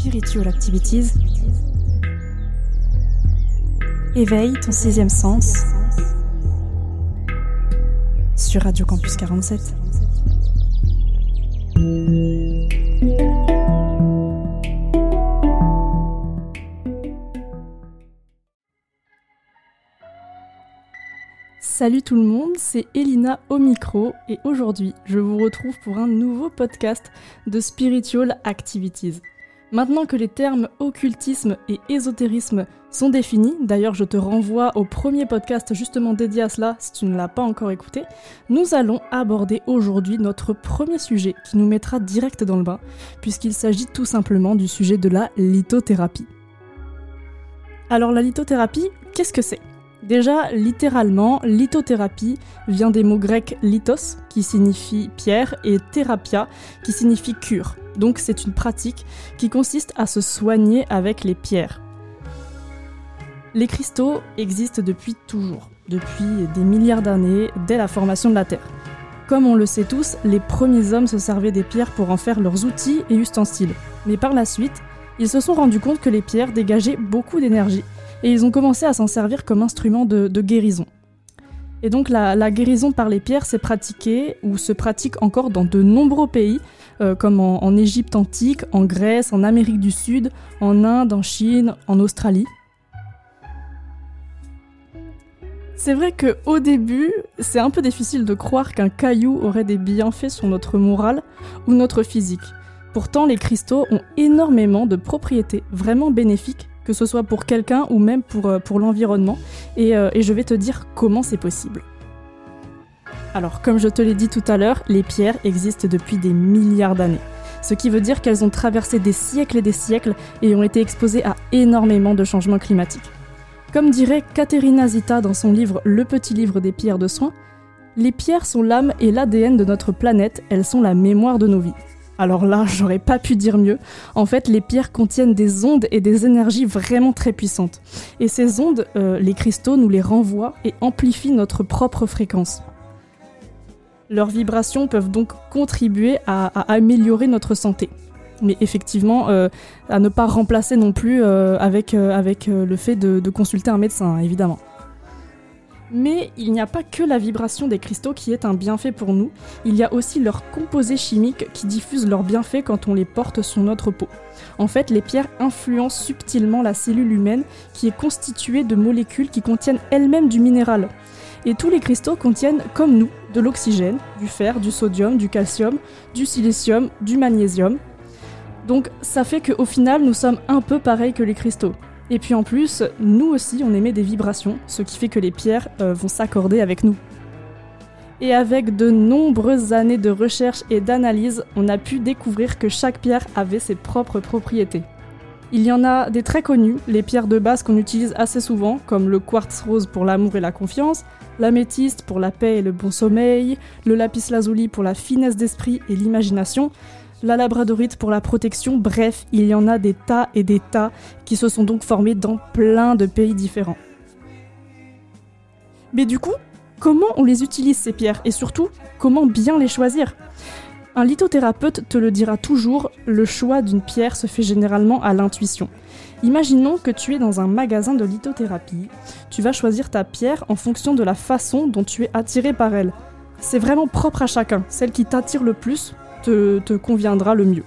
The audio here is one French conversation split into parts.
Spiritual Activities. Éveille ton sixième sens sur Radio Campus 47. Salut tout le monde, c'est Elina au micro et aujourd'hui je vous retrouve pour un nouveau podcast de Spiritual Activities. Maintenant que les termes occultisme et ésotérisme sont définis, d'ailleurs je te renvoie au premier podcast justement dédié à cela si tu ne l'as pas encore écouté, nous allons aborder aujourd'hui notre premier sujet qui nous mettra direct dans le bain, puisqu'il s'agit tout simplement du sujet de la lithothérapie. Alors la lithothérapie, qu'est-ce que c'est? Déjà, littéralement, lithothérapie vient des mots grecs lithos, qui signifie pierre, et thérapia, qui signifie cure. Donc c'est une pratique qui consiste à se soigner avec les pierres. Les cristaux existent depuis toujours, depuis des milliards d'années, dès la formation de la Terre. Comme on le sait tous, les premiers hommes se servaient des pierres pour en faire leurs outils et ustensiles. Mais par la suite, ils se sont rendus compte que les pierres dégageaient beaucoup d'énergie et ils ont commencé à s'en servir comme instrument de, guérison. Et donc la, guérison par les pierres s'est pratiquée ou se pratique encore dans de nombreux pays, euh, comme en, Égypte antique, en Grèce, en Amérique du Sud, en Inde, en Chine, en Australie. C'est vrai qu'au début, c'est un peu difficile de croire qu'un caillou aurait des bienfaits sur notre morale ou notre physique. Pourtant, les cristaux ont énormément de propriétés vraiment bénéfiques que ce soit pour quelqu'un ou même pour, euh, l'environnement, euh, et, je vais te dire comment c'est possible. Alors, comme je te l'ai dit tout à l'heure, les pierres existent depuis des milliards d'années. Ce qui veut dire qu'elles ont traversé des siècles et des siècles et ont été exposées à énormément de changements climatiques. Comme dirait Caterina Zita dans son livre Le petit livre des pierres de soins, les pierres sont l'âme et l'ADN de notre planète, elles sont la mémoire de nos vies. Alors là, j'aurais pas pu dire mieux. En fait, les pierres contiennent des ondes et des énergies vraiment très puissantes. Et ces ondes, euh, les cristaux nous les renvoient et amplifient notre propre fréquence. Leurs vibrations peuvent donc contribuer à, améliorer notre santé. Mais effectivement, euh, à ne pas remplacer non plus euh, avec, avec le fait de, consulter un médecin, évidemment. Mais il n'y a pas que la vibration des cristaux qui est un bienfait pour nous, il y a aussi leurs composés chimiques qui diffusent leurs bienfaits quand on les porte sur notre peau. En fait, les pierres influencent subtilement la cellule humaine qui est constituée de molécules qui contiennent elles-mêmes du minéral. Et tous les cristaux contiennent, comme nous, de l'oxygène, du fer, du sodium, du calcium, du silicium, du magnésium. Donc ça fait qu'au final, nous sommes un peu pareils que les cristaux. Et puis en plus, nous aussi, on émet des vibrations, ce qui fait que les pierres euh, vont s'accorder avec nous. Et avec de nombreuses années de recherche et d'analyse, on a pu découvrir que chaque pierre avait ses propres propriétés. Il y en a des très connues, les pierres de base qu'on utilise assez souvent, comme le quartz rose pour l'amour et la confiance, l'améthyste pour la paix et le bon sommeil, le lapis lazuli pour la finesse d'esprit et l'imagination, la labradorite pour la protection, bref, il y en a des tas et des tas qui se sont donc formés dans plein de pays différents. Mais du coup, comment on les utilise ces pierres? Et surtout, comment bien les choisir? Un lithothérapeute te le dira toujours, le choix d'une pierre se fait généralement à l'intuition. Imaginons que tu es dans un magasin de lithothérapie. Tu vas choisir ta pierre en fonction de la façon dont tu es attiré par elle. C'est vraiment propre à chacun. Celle qui t'attire le plus te, conviendra le mieux.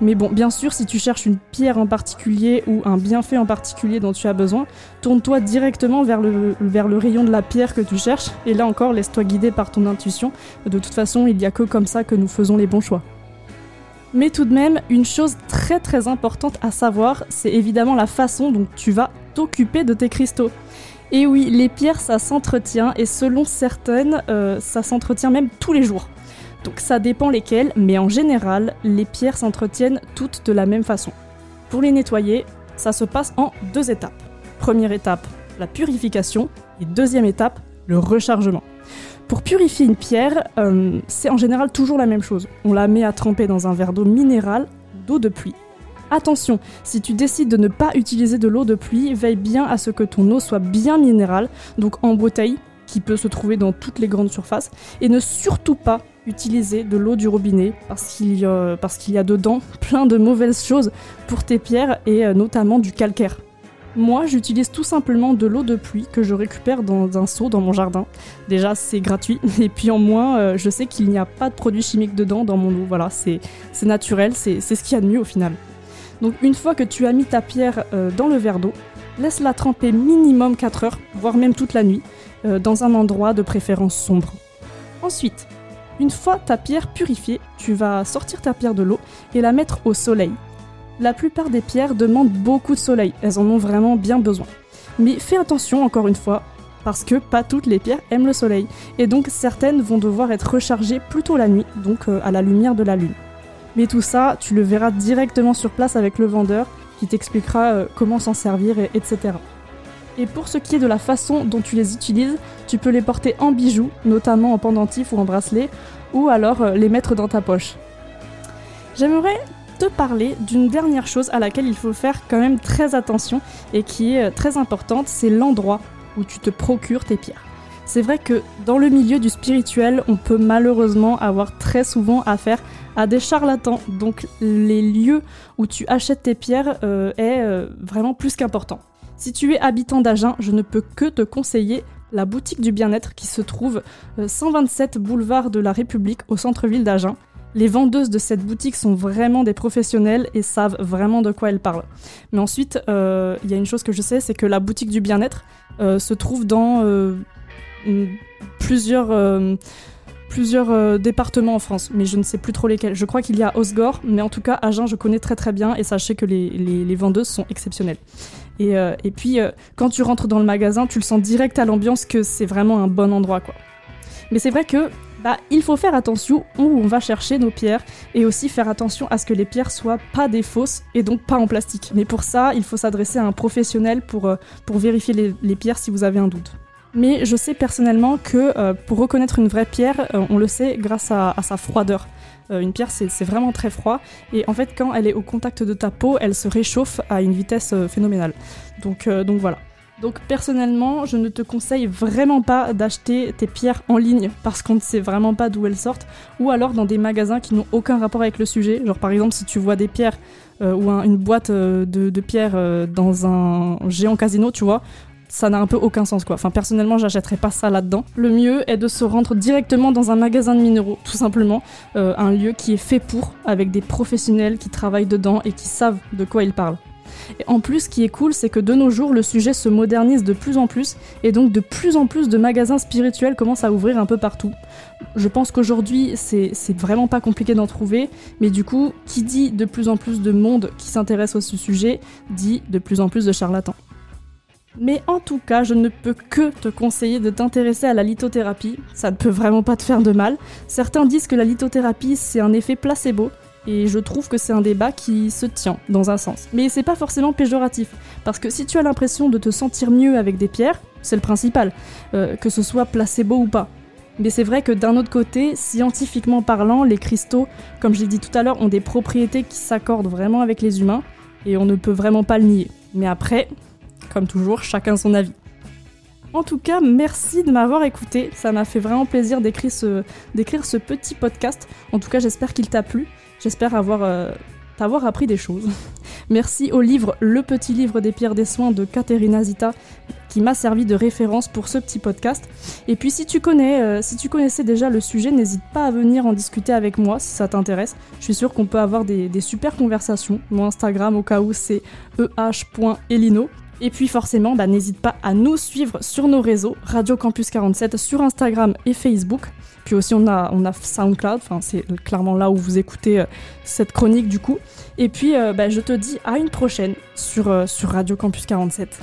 Mais bon, bien sûr, si tu cherches une pierre en particulier ou un bienfait en particulier dont tu as besoin, tourne-toi directement vers le, rayon de la pierre que tu cherches, et là encore, laisse-toi guider par ton intuition. De toute façon, il n'y a que comme ça que nous faisons les bons choix. Mais tout de même, une chose très très importante à savoir, c'est évidemment la façon dont tu vas t'occuper de tes cristaux. Et oui, les pierres, ça s'entretient, et selon certaines, euh, ça s'entretient même tous les jours. Donc ça dépend lesquelles, mais en général, les pierres s'entretiennent toutes de la même façon. Pour les nettoyer, ça se passe en deux étapes. Première étape, la purification, et deuxième étape, le rechargement. Pour purifier une pierre, euh, c'est en général toujours la même chose. On la met à tremper dans un verre d'eau minérale d'eau de pluie. Attention, si tu décides de ne pas utiliser de l'eau de pluie, veille bien à ce que ton eau soit bien minérale, donc en bouteille, qui peut se trouver dans toutes les grandes surfaces, et ne surtout pas utiliser de l'eau du robinet parce qu'il y, a- dedans plein de mauvaises choses pour tes pierres et euh, notamment du calcaire. Moi, j'utilise tout simplement de l'eau de pluie que je récupère dans un seau dans mon jardin. Déjà, c'est gratuit, et puis en moins, euh, je sais qu'il n'y a pas de produits chimiques dedans dans mon eau. Voilà, c'est naturel, c'est c'est ce qu'il y a de mieux au final. Donc, une fois que tu as mis ta pierre euh, dans le verre d'eau, laisse-la tremper minimum 4 heures, voire même toute la nuit, dans un endroit de préférence sombre. Ensuite, une fois ta pierre purifiée, tu vas sortir ta pierre de l'eau et la mettre au soleil. La plupart des pierres demandent beaucoup de soleil, elles en ont vraiment bien besoin. Mais fais attention encore une fois, parce que pas toutes les pierres aiment le soleil, et donc certaines vont devoir être rechargées plutôt la nuit, donc euh, à la lumière de la lune. Mais tout ça, tu le verras directement sur place avec le vendeur, qui t'expliquera euh, comment s'en servir, et- etc. Et pour ce qui est de la façon dont tu les utilises, tu peux les porter en bijoux, notamment en pendentif ou en bracelet, ou alors euh, les mettre dans ta poche. J'aimerais te parler d'une dernière chose à laquelle il faut faire quand même très attention et qui est euh, très importante, c'est l'endroit où tu te procures tes pierres. C'est vrai que dans le milieu du spirituel, on peut malheureusement avoir très souvent affaire à des charlatans, donc les lieux où tu achètes tes pierres euh, est vraiment plus qu'important. Si tu es habitant d'Agen, je ne peux que te conseiller la boutique du bien-être qui se trouve euh, 127 boulevard de la République au centre-ville d'Agen. Les vendeuses de cette boutique sont vraiment des professionnels et savent vraiment de quoi elles parlent. Mais ensuite, euh, il y a une chose que je sais, c'est que la boutique du bien-être euh, se trouve dans euh, plusieurs, euh, plusieurs euh, départements en France, mais je ne sais plus trop lesquels. Je crois qu'il y a Osgore, mais en tout cas, Agen, je connais très très bien et sachez que les, les- vendeuses sont exceptionnelles. Et, euh, et puis, euh, quand tu rentres dans le magasin, tu le sens direct à l'ambiance que c'est vraiment un bon endroit, quoi. Mais c'est vrai que bah, il faut faire attention où on va chercher nos pierres et aussi faire attention à ce que les pierres soient pas des fausses et donc pas en plastique. Mais pour ça, il faut s'adresser à un professionnel pour, pour vérifier les, les pierres si vous avez un doute. Mais je sais personnellement que euh, pour reconnaître une vraie pierre, euh, on le sait grâce à, sa froideur. Euh, une pierre, c'est vraiment très froid. Et en fait, quand elle est au contact de ta peau, elle se réchauffe à une vitesse phénoménale. Donc, voilà. Donc personnellement, je ne te conseille vraiment pas d'acheter tes pierres en ligne parce qu'on ne sait vraiment pas d'où elles sortent, ou alors dans des magasins qui n'ont aucun rapport avec le sujet. Genre par exemple, si tu vois des pierres ou un- une boîte de, pierres dans un géant casino, tu vois, ça n'a un peu aucun sens quoi. Enfin personnellement, j'achèterais pas ça là-dedans. Le mieux est de se rendre directement dans un magasin de minéraux, tout simplement, Euh, un lieu qui est fait pour, avec des professionnels qui travaillent dedans et qui savent de quoi ils parlent. Et en plus, ce qui est cool, c'est que de nos jours, le sujet se modernise de plus en plus, et donc de plus en plus de magasins spirituels commencent à ouvrir un peu partout. Je pense qu'aujourd'hui, c'est vraiment pas compliqué d'en trouver, mais du coup, qui dit de plus en plus de monde qui s'intéresse à ce sujet, dit de plus en plus de charlatans. Mais en tout cas, je ne peux que te conseiller de t'intéresser à la lithothérapie, ça ne peut vraiment pas te faire de mal. Certains disent que la lithothérapie, c'est un effet placebo, et je trouve que c'est un débat qui se tient dans un sens. Mais c'est pas forcément péjoratif, parce que si tu as l'impression de te sentir mieux avec des pierres, c'est le principal, euh, que ce soit placebo ou pas. Mais c'est vrai que d'un autre côté, scientifiquement parlant, les cristaux, comme je l'ai dit tout à l'heure, ont des propriétés qui s'accordent vraiment avec les humains, et on ne peut vraiment pas le nier. Mais après, comme toujours, chacun son avis. En tout cas, merci de m'avoir écouté. Ça m'a fait vraiment plaisir d'écrire ce, d'écrire ce petit podcast. En tout cas, j'espère qu'il t'a plu. J'espère avoir, euh, t'avoir appris des choses. Merci au livre Le petit livre des pierres des soins de Caterina Zita qui m'a servi de référence pour ce petit podcast. Et puis si tu connais, euh, si tu connaissais déjà le sujet, n'hésite pas à venir en discuter avec moi si ça t'intéresse. Je suis sûre qu'on peut avoir des, des super conversations. Mon Instagram au cas où c'est eh.elino. Et puis forcément, bah, n'hésite pas à nous suivre sur nos réseaux, Radio Campus 47 sur Instagram et Facebook. Puis aussi on a, SoundCloud, c'est clairement là où vous écoutez euh, cette chronique du coup. Et puis euh, bah, je te dis à une prochaine sur, euh, sur Radio Campus 47.